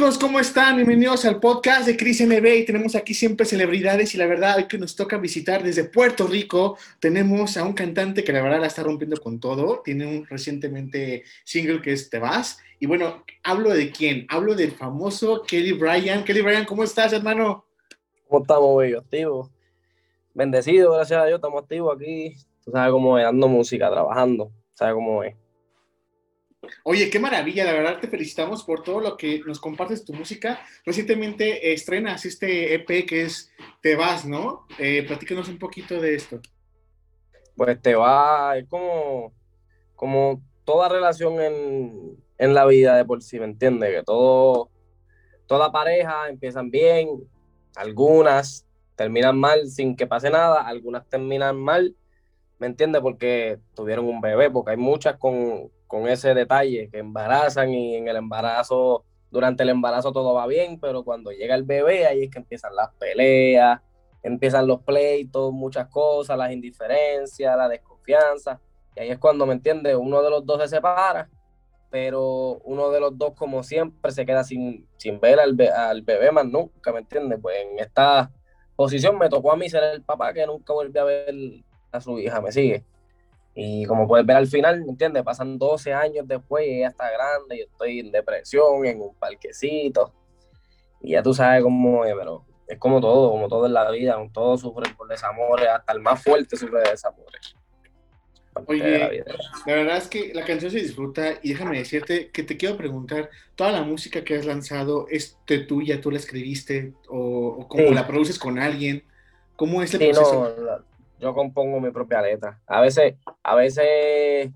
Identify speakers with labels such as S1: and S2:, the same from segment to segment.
S1: Amigos? ¿Cómo están? Bienvenidos al podcast de Cris NB y tenemos aquí siempre celebridades y la verdad hoy que nos toca visitar desde Puerto Rico tenemos a un cantante que la verdad la está rompiendo con todo, tiene un recientemente single que es Te vas y bueno, hablo de quién? Hablo del famoso Kelly Bryan. Kelly Bryan, ¿cómo estás hermano?
S2: ¿Cómo estamos, bello? Activo. Bendecido, gracias a Dios, estamos activos aquí. Tú sabes cómo es, dando música, trabajando, sabes cómo es.
S1: Oye, qué maravilla, la verdad te felicitamos por todo lo que nos compartes tu música. Recientemente estrenas este EP que es Te vas, ¿no? Eh, platícanos un poquito de esto.
S2: Pues te va, es como, como toda relación en, en la vida de por sí, ¿me entiendes? Que todo, toda pareja empiezan bien, algunas terminan mal sin que pase nada, algunas terminan mal, ¿me entiendes? Porque tuvieron un bebé, porque hay muchas con, con ese detalle, que embarazan y en el embarazo, durante el embarazo todo va bien, pero cuando llega el bebé, ahí es que empiezan las peleas, empiezan los pleitos, muchas cosas, las indiferencias, la desconfianza, y ahí es cuando, ¿me entiendes? Uno de los dos se separa, pero uno de los dos, como siempre, se queda sin, sin ver al, al bebé más nunca, ¿me entiendes? Pues en esta posición me tocó a mí ser el papá que nunca volvió a ver a su hija, ¿me sigue? Y como puedes ver al final, ¿me entiendes? Pasan 12 años después y ella está grande, yo estoy en depresión, en un parquecito. Y ya tú sabes cómo es, pero es como todo, como todo en la vida, todo sufre por desamores, hasta el más fuerte sufre de desamores.
S1: Oye, la, verdad es que la canción se disfruta y déjame decirte que te quiero preguntar, ¿toda la música que has lanzado es de tuya, tú la escribiste o, cómo la produces con alguien? ¿Cómo es el proceso?
S2: No, yo compongo mi propia letra. A veces, a veces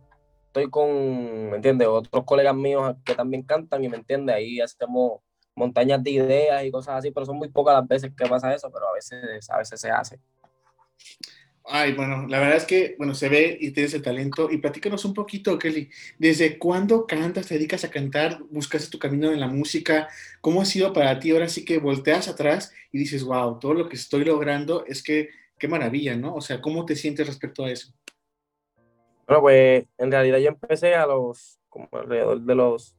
S2: estoy con, ¿me entiendes? Otros colegas míos que también cantan y me entiendes, ahí hacemos montañas de ideas y cosas así, pero son muy pocas las veces que pasa eso, pero a veces, a veces se hace.
S1: Ay, bueno, la verdad es que, bueno, se ve y tienes el talento. Y platícanos un poquito, Kelly, ¿desde cuándo cantas, te dedicas a cantar, buscaste tu camino en la música? ¿Cómo ha sido para ti? Ahora sí que volteas atrás y dices, wow, todo lo que estoy logrando es que qué maravilla, ¿no? O sea, ¿cómo te sientes respecto a eso?
S2: Bueno, pues en realidad yo empecé a los, como alrededor de los,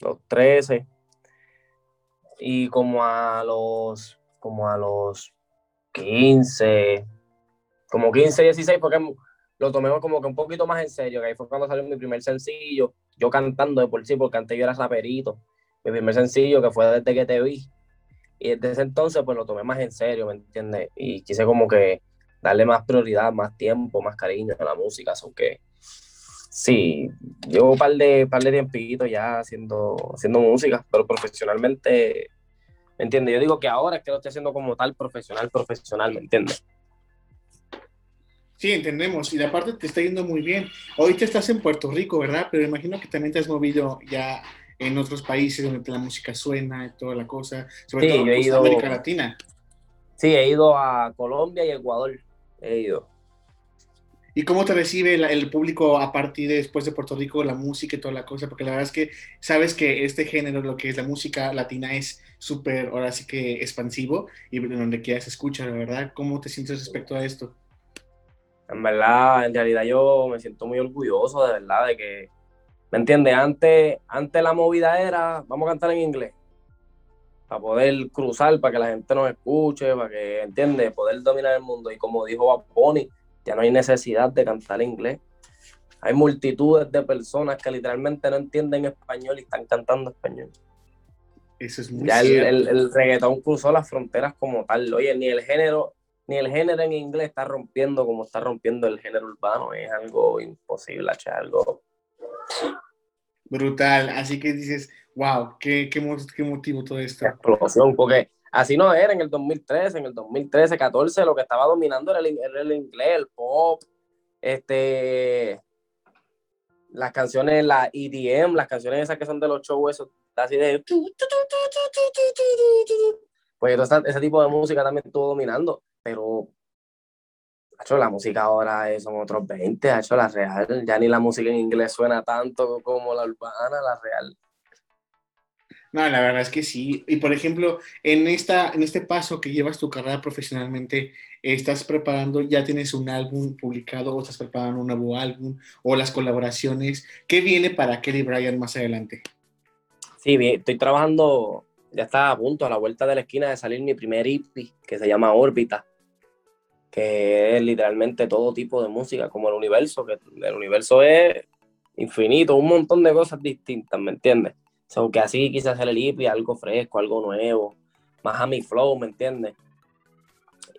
S2: los 13 y como a los, como a los 15, como 15, 16, porque lo tomé como que un poquito más en serio, que ahí fue cuando salió mi primer sencillo, yo cantando de por sí, porque antes yo era raperito, mi primer sencillo que fue desde que te vi, y desde ese entonces, pues lo tomé más en serio, ¿me entiendes? Y quise como que darle más prioridad, más tiempo, más cariño a la música, aunque sí, llevo un par de, par de tiempitos ya haciendo, haciendo música, pero profesionalmente, ¿me entiendes? Yo digo que ahora es que lo estoy haciendo como tal profesional, profesional, ¿me entiendes?
S1: Sí, entendemos. Y aparte te está yendo muy bien. Hoy te estás en Puerto Rico, ¿verdad? Pero imagino que también te has movido ya en otros países donde la música suena y toda la cosa, sobre todo en América Latina.
S2: Sí, he ido a Colombia y Ecuador. He ido.
S1: ¿Y cómo te recibe el, público a partir de después de Puerto Rico, la música y toda la cosa? Porque la verdad es que sabes que este género, lo que es la música latina, es súper, ahora sí que expansivo y donde quiera se escucha, la verdad. ¿Cómo te sientes respecto a esto?
S2: En verdad, en realidad yo me siento muy orgulloso de verdad de que ¿Me entiendes? Antes, antes la movida era, vamos a cantar en inglés, para poder cruzar, para que la gente nos escuche, para que, ¿entiendes? Poder dominar el mundo. Y como dijo Pony, ya no hay necesidad de cantar en inglés. Hay multitudes de personas que literalmente no entienden español y están cantando español.
S1: Eso es muy
S2: Ya el, el, reggaetón cruzó las fronteras como tal. Oye, ni el género, ni el género en inglés está rompiendo como está rompiendo el género urbano. Es algo imposible, algo
S1: Brutal. Así que dices, wow, qué, qué, motivo todo esto.
S2: Explosión, porque así no era en el 2013, en el 2013, 14, lo que estaba dominando era el, inglés, el pop, este, las canciones, la EDM, las canciones esas que son de los shows, esos, así de... Pues ese tipo de música también estuvo dominando, pero hecho, la música ahora son otros 20, ha hecho la real. Ya ni la música en inglés suena tanto como la urbana, la real.
S1: No, la verdad es que sí. Y por ejemplo, en, esta, en este paso que llevas tu carrera profesionalmente, ¿estás preparando, ya tienes un álbum publicado o estás preparando un nuevo álbum o las colaboraciones? ¿Qué viene para Kelly Bryan más adelante?
S2: Sí, estoy trabajando, ya está a punto, a la vuelta de la esquina de salir mi primer EP, que se llama Órbita, que es literalmente todo tipo de música, como el universo, que el universo es infinito, un montón de cosas distintas, ¿me entiendes? So, que así quise hacer el hippie, algo fresco, algo nuevo, más a mi flow, ¿me entiendes?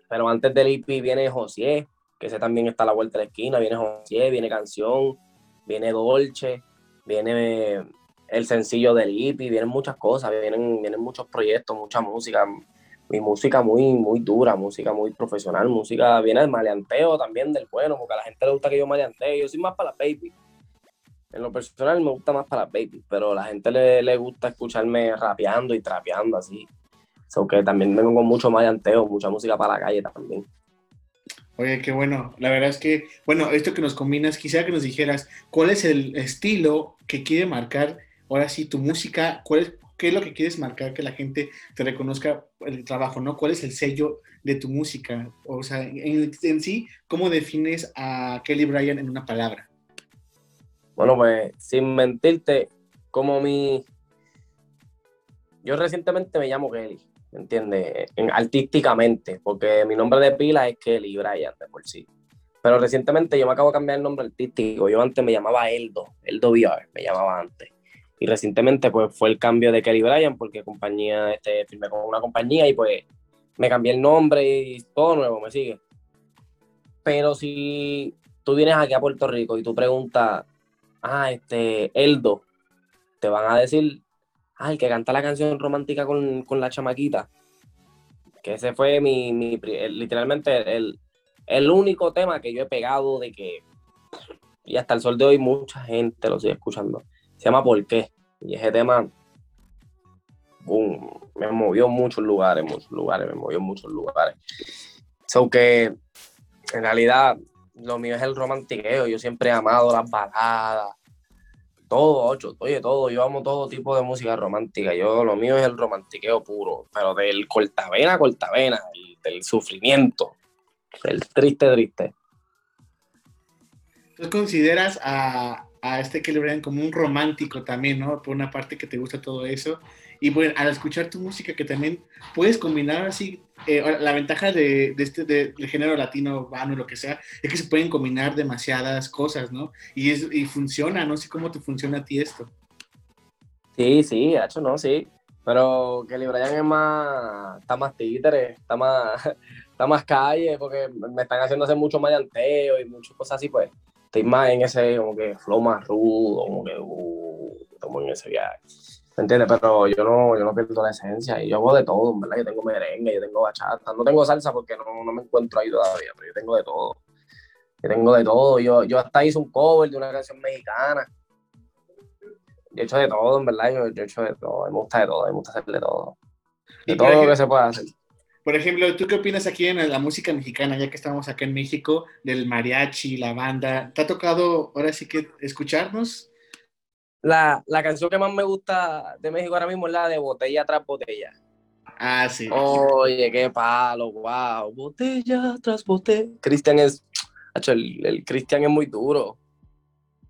S2: Pero antes del hippie viene José, que ese también está a la vuelta de la esquina, viene José, viene canción, viene Dolce, viene el sencillo del hippie, vienen muchas cosas, vienen, vienen muchos proyectos, mucha música, mi música muy, muy dura, música muy profesional, música, viene el maleanteo también del bueno, porque a la gente le gusta que yo maleantee, yo soy más para la baby en lo personal me gusta más para baby, pero a la gente le, gusta escucharme rapeando y trapeando así. So que también vengo con mucho mayanteo, mucha música para la calle también.
S1: Oye, qué bueno. La verdad es que, bueno, esto que nos combinas, quisiera que nos dijeras cuál es el estilo que quiere marcar, ahora sí, tu música, cuál es, qué es lo que quieres marcar, que la gente te reconozca el trabajo, ¿no? ¿Cuál es el sello de tu música? O sea, en, sí, ¿cómo defines a Kelly Bryan en una palabra?
S2: Bueno, pues sin mentirte, como mi... Yo recientemente me llamo Kelly, ¿me entiendes? artísticamente, porque mi nombre de pila es Kelly Bryan de por sí. Pero recientemente yo me acabo de cambiar el nombre artístico. Yo antes me llamaba Eldo, Eldo VR, me llamaba antes. Y recientemente pues fue el cambio de Kelly Bryan porque compañía, este, firmé con una compañía y pues me cambié el nombre y todo nuevo, me sigue. Pero si tú vienes aquí a Puerto Rico y tú preguntas ah, este, Eldo, te van a decir, ah, el que canta la canción romántica con, la chamaquita. Que ese fue mi, literalmente el, el, único tema que yo he pegado de que, y hasta el sol de hoy mucha gente lo sigue escuchando. Se llama ¿Por qué? Y ese tema, boom, me movió en muchos lugares, muchos lugares, me movió en muchos lugares. So que, en realidad, lo mío es el romantiqueo. Yo siempre he amado las baladas, todo, ocho, oye, todo. Yo amo todo tipo de música romántica. Yo lo mío es el romantiqueo puro, pero del cortavena cortavena, del sufrimiento, del triste, triste.
S1: ¿Tú consideras a, a este que le como un romántico también, ¿no? Por una parte que te gusta todo eso. Y bueno, al escuchar tu música que también puedes combinar así, eh, la ventaja de, este del género latino, urbano, lo que sea, es que se pueden combinar demasiadas cosas, ¿no? Y, es, y funciona, no sé cómo te funciona a ti esto.
S2: Sí, sí, hecho no, sí. Pero que Bryan es más, está más títere, está más, está más calle, porque me están haciendo hacer mucho mayanteo y muchas cosas así, pues estoy más en ese como que flow más rudo, como que uh, como en ese viaje. ¿Me entiendes? Pero yo no, yo no pierdo la esencia y yo hago de todo, ¿verdad? Yo tengo merengue, yo tengo bachata, no tengo salsa porque no, no me encuentro ahí todavía, pero yo tengo de todo. Yo tengo de todo. Yo, yo hasta hice un cover de una canción mexicana. Yo he hecho de todo, en verdad. Yo, yo he hecho de todo. Me gusta de todo. Me gusta hacer de todo. De todo lo que se pueda hacer.
S1: Por ejemplo, ¿tú qué opinas aquí en la música mexicana, ya que estamos acá en México, del mariachi, la banda? ¿Te ha tocado ahora sí que escucharnos?
S2: La, la, canción que más me gusta de México ahora mismo es la de Botella tras Botella.
S1: Ah, sí.
S2: Oye, qué palo, wow. Botella tras botella. Cristian es. El, el Cristian es muy duro.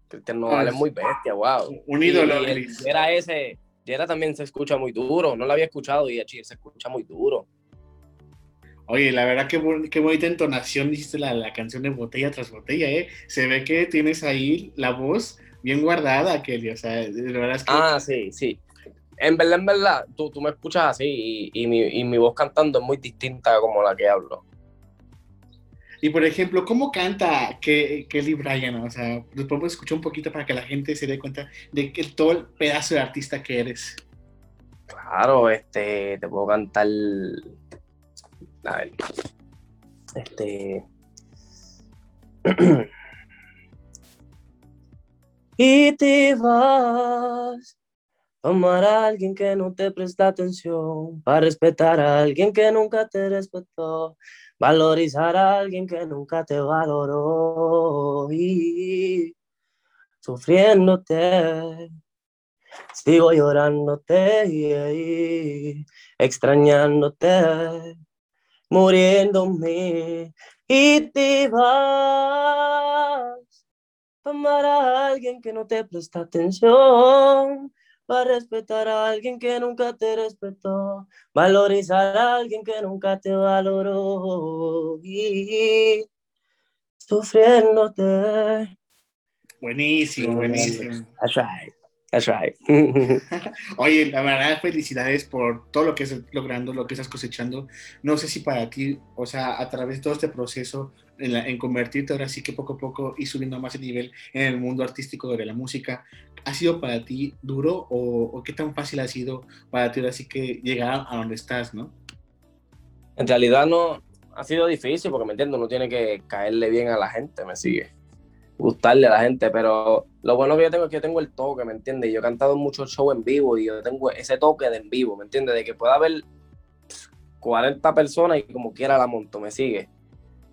S2: Cristian no vale es muy bestia, wow.
S1: Un ídolo,
S2: Era ese. Yera también se escucha muy duro. No lo había escuchado y se escucha muy duro.
S1: Oye, la verdad que qué bonita entonación hiciste la, la canción de botella tras botella, ¿eh? Se ve que tienes ahí la voz bien guardada, Kelly. O sea, de verdad es que.
S2: Ah, sí, sí. En verdad, en verdad, tú, tú me escuchas así y, mi, y, mi, voz cantando es muy distinta como la que hablo.
S1: Y por ejemplo, ¿cómo canta Kelly Bryan? O sea, nos podemos escuchar un poquito para que la gente se dé cuenta de que todo el pedazo de artista que eres.
S2: Claro, este, te puedo cantar. A ver. Este. y te vas Amar a alguien que no te presta atención, para respetar a alguien que nunca te respetó, valorizar a alguien que nunca te valoró y sufriéndote. Sigo llorándote y extrañándote, muriéndome y te vas. Amar a alguien que no te presta atención, para respetar a alguien que nunca te respetó, valorizar a alguien que nunca te valoró y sufriéndote.
S1: Buenísimo, buenísimo.
S2: That's right. That's right.
S1: Oye, la verdad, felicidades por todo lo que estás logrando, lo que estás cosechando. No sé si para ti, o sea, a través de todo este proceso, en, convertirte ahora sí que poco a poco y subiendo más el nivel en el mundo artístico de la música, ¿ha sido para ti duro o, qué tan fácil ha sido para ti ahora sí que llegar a donde estás, no?
S2: En realidad no, ha sido difícil porque me entiendo, uno tiene que caerle bien a la gente, me sigue, gustarle a la gente, pero lo bueno que yo tengo es que yo tengo el toque, ¿me entiendes? Yo he cantado muchos shows en vivo y yo tengo ese toque de en vivo, ¿me entiendes? De que pueda haber 40 personas y como quiera la monto, me sigue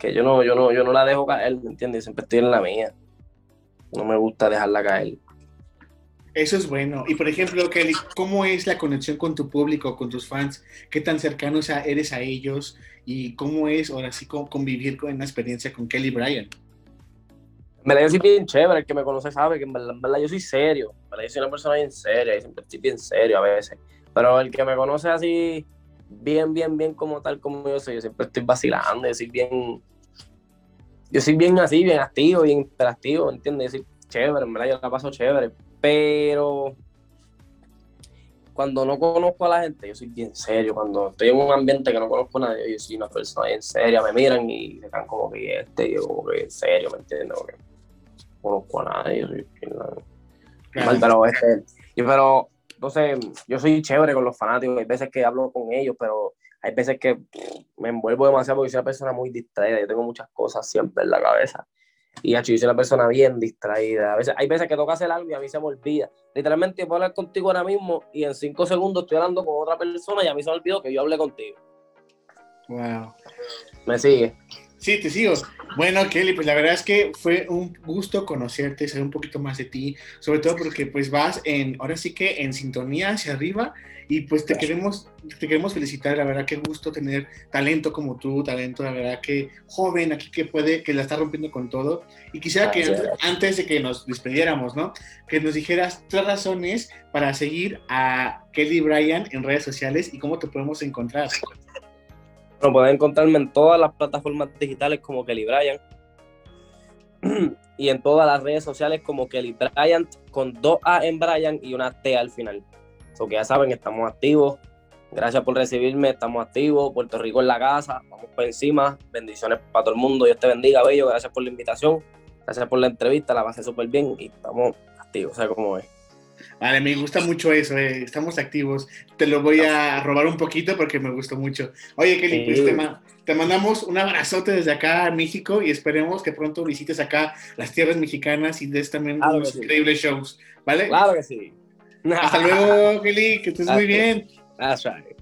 S2: que yo no, yo no, yo no la dejo caer, ¿me entiendes? Siempre estoy en la mía. No me gusta dejarla caer.
S1: Eso es bueno. Y por ejemplo, Kelly, ¿cómo es la conexión con tu público, con tus fans? ¿Qué tan cercano eres a ellos? ¿Y cómo es ahora sí convivir con una experiencia con Kelly Bryan?
S2: Me la yo bien chévere, el que me conoce sabe que en verdad, yo soy serio. En verdad yo soy una persona bien seria y siempre estoy bien serio a veces. Pero el que me conoce así, bien, bien, bien como tal como yo soy. Yo siempre estoy vacilando, yo soy bien, yo soy bien así, bien activo, bien interactivo, ¿entiendes? Yo soy chévere, en verdad yo la paso chévere, pero cuando no conozco a la gente, yo soy bien serio. Cuando estoy en un ambiente que no conozco a nadie, yo soy una persona bien seria. Me miran y se quedan como que este, yo como que en serio, ¿me entiendes? Conozco a nadie, yo soy pero este, yo, pero entonces, yo soy chévere con los fanáticos, hay veces que hablo con ellos, pero hay veces que me envuelvo demasiado porque soy una persona muy distraída, yo tengo muchas cosas siempre en la cabeza. Y yo soy una persona bien distraída. A veces, hay veces que toca hacer algo y a mí se me olvida. Literalmente, puedo hablar contigo ahora mismo y en cinco segundos estoy hablando con otra persona y a mí se me olvidó que yo hablé contigo.
S1: Wow.
S2: ¿Me sigue?
S1: Sí, te sigo. Bueno, Kelly, pues la verdad es que fue un gusto conocerte, saber un poquito más de ti, sobre todo porque pues vas en, ahora sí que en sintonía hacia arriba y pues te queremos, te queremos felicitar, la verdad que gusto tener talento como tú, talento, la verdad que joven aquí que puede, que la está rompiendo con todo. Y quisiera que antes de que nos despediéramos, ¿no? Que nos dijeras tres razones para seguir a Kelly Bryan en redes sociales y cómo te podemos encontrar.
S2: Bueno, pueden encontrarme en todas las plataformas digitales como Kelly Bryant y en todas las redes sociales como Kelly Bryant con dos A en Bryant y una T al final. So que ya saben, estamos activos. Gracias por recibirme, estamos activos. Puerto Rico en la casa, vamos por encima. Bendiciones para todo el mundo. Dios te bendiga, Bello. Gracias por la invitación. Gracias por la entrevista, la pasé súper bien y estamos activos, ¿sabes cómo es?
S1: Vale, me gusta mucho eso, eh. estamos activos. Te lo voy a robar un poquito porque me gustó mucho. Oye, Kelly, pues te, mandamos un abrazote desde acá a México y esperemos que pronto visites acá las tierras mexicanas y des también unos increíbles shows, ¿vale?
S2: Claro que sí.
S1: Hasta luego, Kelly, que estés muy bien.
S2: That's right.